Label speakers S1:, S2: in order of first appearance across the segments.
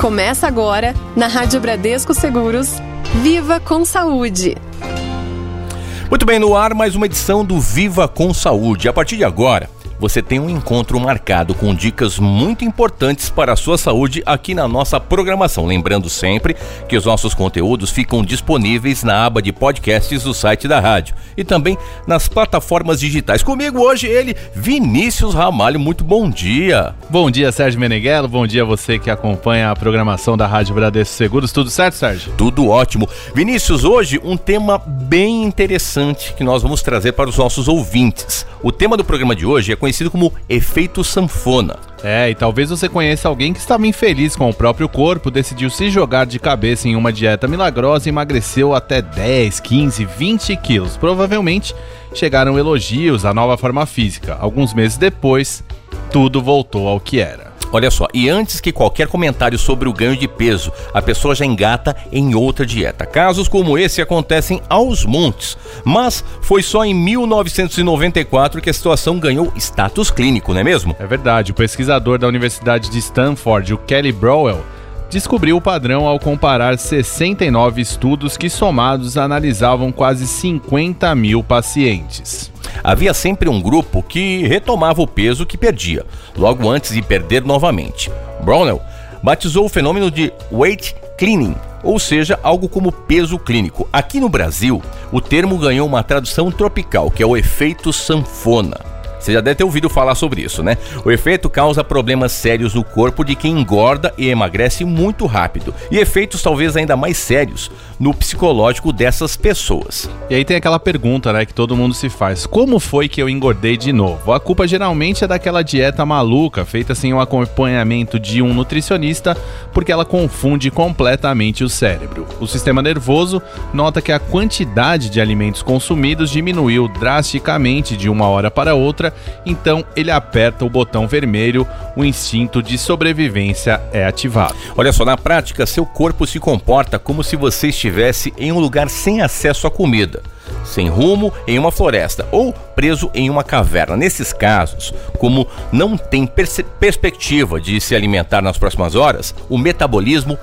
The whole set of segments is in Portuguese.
S1: Começa agora, na Rádio Bradesco Seguros, Viva com Saúde.
S2: Muito bem, no ar mais uma edição do Viva com Saúde. A partir de agora, você tem um encontro marcado com dicas muito importantes para a sua saúde aqui na nossa programação. Lembrando sempre que os nossos conteúdos ficam disponíveis na aba de podcasts do site da rádio e também nas plataformas digitais. Comigo hoje ele, Vinícius Ramalho. Muito bom dia.
S3: Bom dia, Sérgio Meneghello. Bom dia a você que acompanha a programação da Rádio Bradesco Seguros. Tudo certo, Sérgio?
S2: Tudo ótimo. Vinícius, hoje um tema bem interessante que nós vamos trazer para os nossos ouvintes. O tema do programa de hoje é conhecido como efeito sanfona.
S3: É, e talvez você conheça alguém que estava infeliz com o próprio corpo, decidiu se jogar de cabeça em uma dieta milagrosa e emagreceu até 10, 15, 20 quilos. Provavelmente chegaram elogios à nova forma física. Alguns meses depois, tudo voltou ao que era.
S2: Olha só, e antes que qualquer comentário sobre o ganho de peso, a pessoa já engata em outra dieta. Casos como esse acontecem aos montes, mas foi só em 1994 que a situação ganhou status clínico, não é mesmo?
S3: É verdade, o pesquisador da Universidade de Stanford, o Kelly Browell, descobriu o padrão ao comparar 69 estudos que somados analisavam quase 50 mil pacientes.
S2: Havia sempre um grupo que retomava o peso que perdia, logo antes de perder novamente. Brownell batizou o fenômeno de weight cleaning, ou seja, algo como peso clínico. Aqui no Brasil, o termo ganhou uma tradução tropical, que é o efeito sanfona. Você já deve ter ouvido falar sobre isso, né? O efeito causa problemas sérios no corpo de quem engorda e emagrece muito rápido, e efeitos talvez ainda mais sérios no psicológico dessas pessoas.
S3: E aí tem aquela pergunta, né, que todo mundo se faz: como foi que eu engordei de novo? A culpa geralmente é daquela dieta maluca feita sem o acompanhamento de um nutricionista, porque ela confunde completamente o cérebro. O sistema nervoso nota que a quantidade de alimentos consumidos diminuiu drasticamente de uma hora para outra então ele aperta o botão vermelho, o instinto de sobrevivência é ativado.
S2: Olha só, na prática, seu corpo se comporta como se você estivesse em um lugar sem acesso à comida sem rumo em uma floresta ou preso em uma caverna. Nesses casos, como não tem perspectiva de se alimentar nas próximas horas, o metabolismo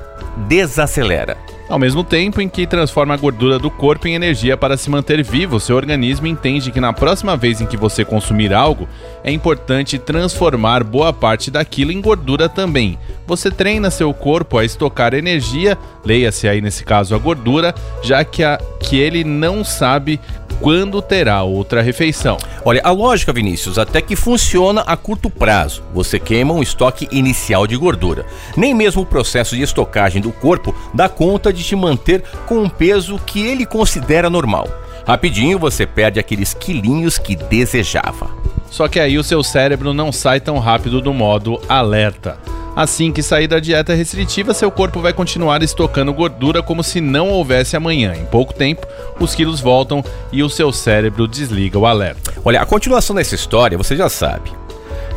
S2: desacelera.
S3: Ao mesmo tempo em que transforma a gordura do corpo em energia para se manter vivo, seu organismo entende que na próxima vez em que você consumir algo, é importante transformar boa parte daquilo em gordura também. Você treina seu corpo a estocar energia, leia-se aí nesse caso a gordura, já que, a, que ele não sabe quando terá outra refeição.
S2: Olha, a lógica, Vinícius, até que funciona a curto prazo. Você queima um estoque inicial de gordura. Nem mesmo o processo de estocagem do corpo dá conta de te manter com um peso que ele considera normal. Rapidinho você perde aqueles quilinhos que desejava.
S3: Só que aí o seu cérebro não sai tão rápido do modo alerta. Assim que sair da dieta restritiva, seu corpo vai continuar estocando gordura como se não houvesse amanhã. Em pouco tempo, os quilos voltam e o seu cérebro desliga o alerta.
S2: Olha, a continuação dessa história você já sabe.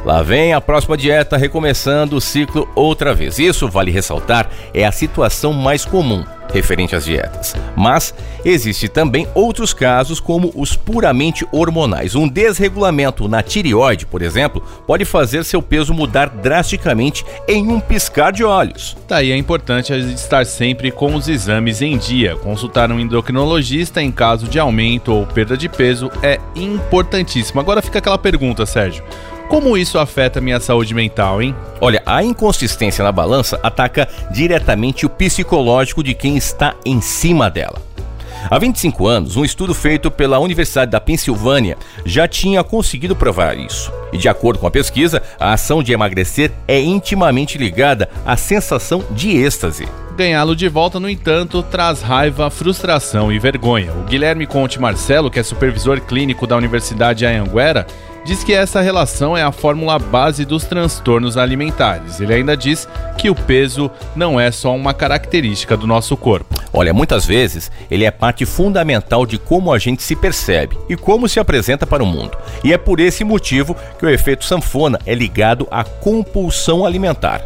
S2: Lá vem a próxima dieta recomeçando o ciclo outra vez. Isso, vale ressaltar, é a situação mais comum referente às dietas. Mas existe também outros casos como os puramente hormonais. Um desregulamento na tireoide, por exemplo, pode fazer seu peso mudar drasticamente em um piscar de olhos.
S3: Daí é importante estar sempre com os exames em dia. Consultar um endocrinologista em caso de aumento ou perda de peso é importantíssimo. Agora fica aquela pergunta, Sérgio. Como isso afeta minha saúde mental, hein?
S2: Olha, a inconsistência na balança ataca diretamente o psicológico de quem está em cima dela. Há 25 anos, um estudo feito pela Universidade da Pensilvânia já tinha conseguido provar isso. E de acordo com a pesquisa, a ação de emagrecer é intimamente ligada à sensação de êxtase.
S3: Ganhá-lo de volta, no entanto, traz raiva, frustração e vergonha. O Guilherme Conte Marcelo, que é supervisor clínico da Universidade Anhanguera, diz que essa relação é a fórmula base dos transtornos alimentares. Ele ainda diz que o peso não é só uma característica do nosso corpo.
S2: Olha, muitas vezes ele é parte fundamental de como a gente se percebe e como se apresenta para o mundo. E é por esse motivo que o efeito sanfona é ligado à compulsão alimentar.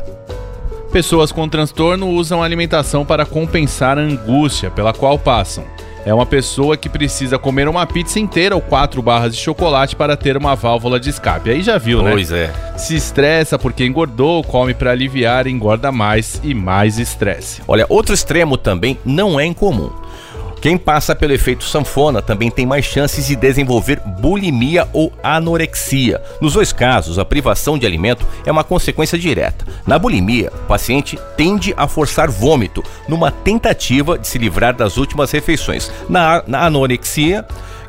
S3: Pessoas com transtorno usam a alimentação para compensar a angústia pela qual passam. É uma pessoa que precisa comer uma pizza inteira ou quatro barras de chocolate para ter uma válvula de escape. Aí já viu,
S2: Pois
S3: né?
S2: Pois é.
S3: Se estressa porque engordou, come para aliviar, engorda mais e mais estresse.
S2: Olha, outro extremo também não é incomum. Quem passa pelo efeito sanfona também tem mais chances de desenvolver bulimia ou anorexia. Nos dois casos, a privação de alimento é uma consequência direta. Na bulimia, o paciente tende a forçar vômito numa tentativa de se livrar das últimas refeições. Na, na anorexia,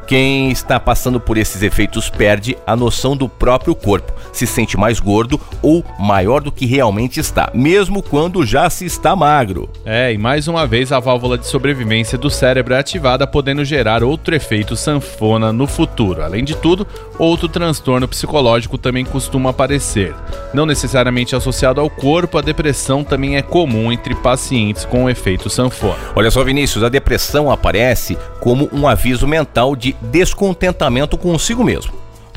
S2: quem está passando por esses efeitos perde a noção do próprio corpo, se sente mais gordo ou maior do que realmente está, mesmo quando já se está magro.
S3: É, e mais uma vez a válvula de sobrevivência do cérebro é ativada, podendo gerar outro efeito sanfona no futuro. Além de tudo, outro transtorno psicológico também costuma aparecer. Não necessariamente associado ao corpo, a depressão também é comum entre pacientes com efeito sanfona.
S2: Olha só, Vinícius, a depressão aparece como um aviso mental de descontentamento consigo mesmo,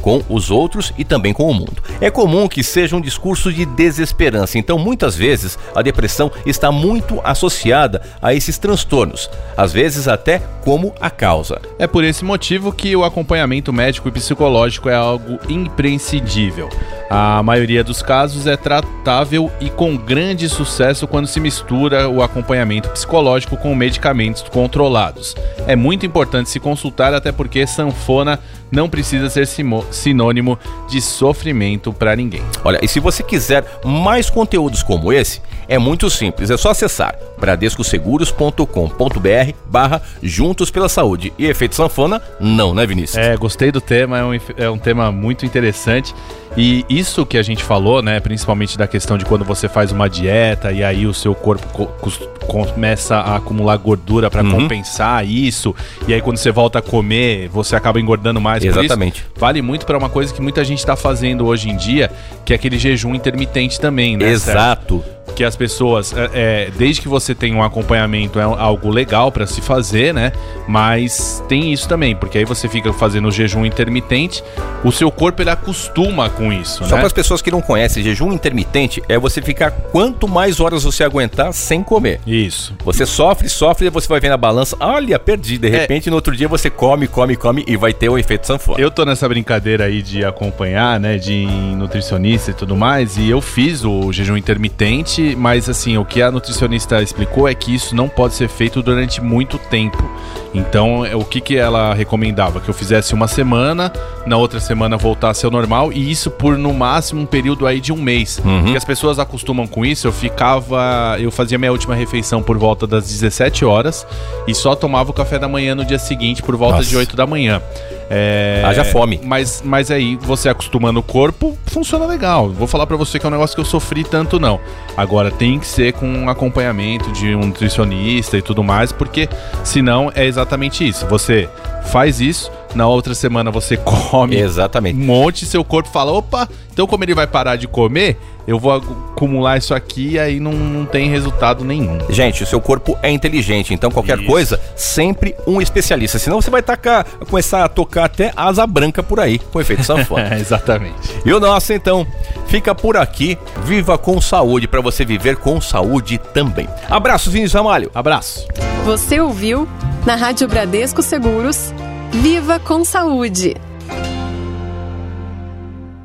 S2: com os outros e também com o mundo. É comum que seja um discurso de desesperança, então muitas vezes a depressão está muito associada a esses transtornos, às vezes até como a causa.
S3: É por esse motivo que o acompanhamento médico e psicológico é algo imprescindível. A maioria dos casos é tratável e com grande sucesso quando se mistura o acompanhamento psicológico com medicamentos controlados. É muito importante se consultar, até porque sanfona não precisa ser sinônimo de sofrimento para ninguém.
S2: Olha, e se você quiser mais conteúdos como esse, é muito simples, é só acessar bradescoseguros.com.br barra Juntos pela Saúde. E efeito sanfona, não, né Vinícius?
S3: É, gostei do tema, é um, é um tema muito interessante. E isso que a gente falou, né, principalmente da questão de quando você faz uma dieta e aí o seu corpo co começa a acumular gordura para uhum. compensar isso, e aí quando você volta a comer, você acaba engordando mais.
S2: Exatamente.
S3: Isso, vale muito para uma coisa que muita gente está fazendo hoje em dia, que é aquele jejum intermitente também, né?
S2: Exato.
S3: Certo? Que as pessoas, é, é, desde que você tem um acompanhamento, é algo legal para se fazer, né? Mas tem isso também, porque aí você fica fazendo o jejum intermitente, o seu corpo ele acostuma com isso,
S2: Só
S3: né?
S2: para as pessoas que não conhecem, jejum intermitente é você ficar quanto mais horas você aguentar sem comer.
S3: Isso.
S2: Você sofre, sofre, e você vai ver na balança, olha, perdi. De repente, é... no outro dia você come, come, come e vai ter o efeito sanfona.
S3: Eu tô nessa brincadeira aí de acompanhar, né, de nutricionista e tudo mais, e eu fiz o jejum intermitente mas assim, o que a nutricionista explicou é que isso não pode ser feito durante muito tempo. Então, é, o que, que ela recomendava? Que eu fizesse uma semana, na outra semana voltasse ao normal, e isso por no máximo um período aí de um mês. Uhum. Porque as pessoas acostumam com isso, eu ficava. Eu fazia minha última refeição por volta das 17 horas e só tomava o café da manhã no dia seguinte por volta Nossa. de 8 da manhã.
S2: É... Haja fome.
S3: Mas, mas aí, você acostumando o corpo, funciona legal. Vou falar para você que é um negócio que eu sofri tanto, não. Agora, tem que ser com um acompanhamento de um nutricionista e tudo mais, porque senão é exatamente isso. Você faz isso, na outra semana você come
S2: Exatamente.
S3: um monte, seu corpo fala: opa, então como ele vai parar de comer, eu vou acumular isso aqui e aí não, não tem resultado nenhum.
S2: Gente, o seu corpo é inteligente, então qualquer isso. coisa, sempre um especialista. Senão você vai tacar, começar a tocar até asa branca por aí, com efeito sanfona.
S3: Exatamente.
S2: E o nosso, então, fica por aqui. Viva com saúde, para você viver com saúde também. Abraço, Vinícius Ramalho.
S3: Abraço.
S1: Você ouviu, na Rádio Bradesco Seguros, Viva com Saúde.